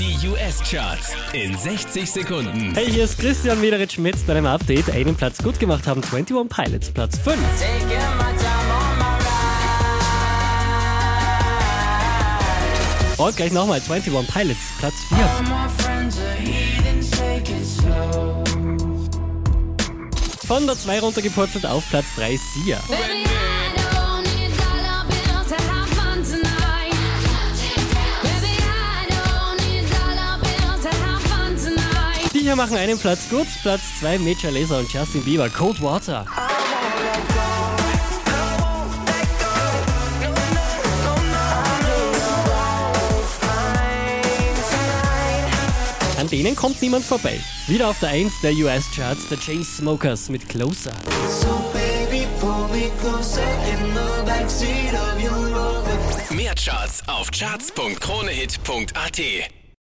Die US-Charts in 60 Sekunden. Hey, hier ist Christian Mederitsch mit deinem Update. Einen Platz gut gemacht haben 21 Pilots, Platz 5. Und gleich nochmal 21 Pilots, Platz 4. Von der 2 runtergepurzelt auf Platz 3 Sia. Baby, Die hier machen einen Platz gut. Platz 2 Major Laser und Justin Bieber, Cold Water. An denen kommt niemand vorbei. Wieder auf der 1 der US-Charts, der Chainsmokers mit Closer. So baby, pull me closer in the backseat of your Rover. Mehr Charts auf charts.kronehit.at.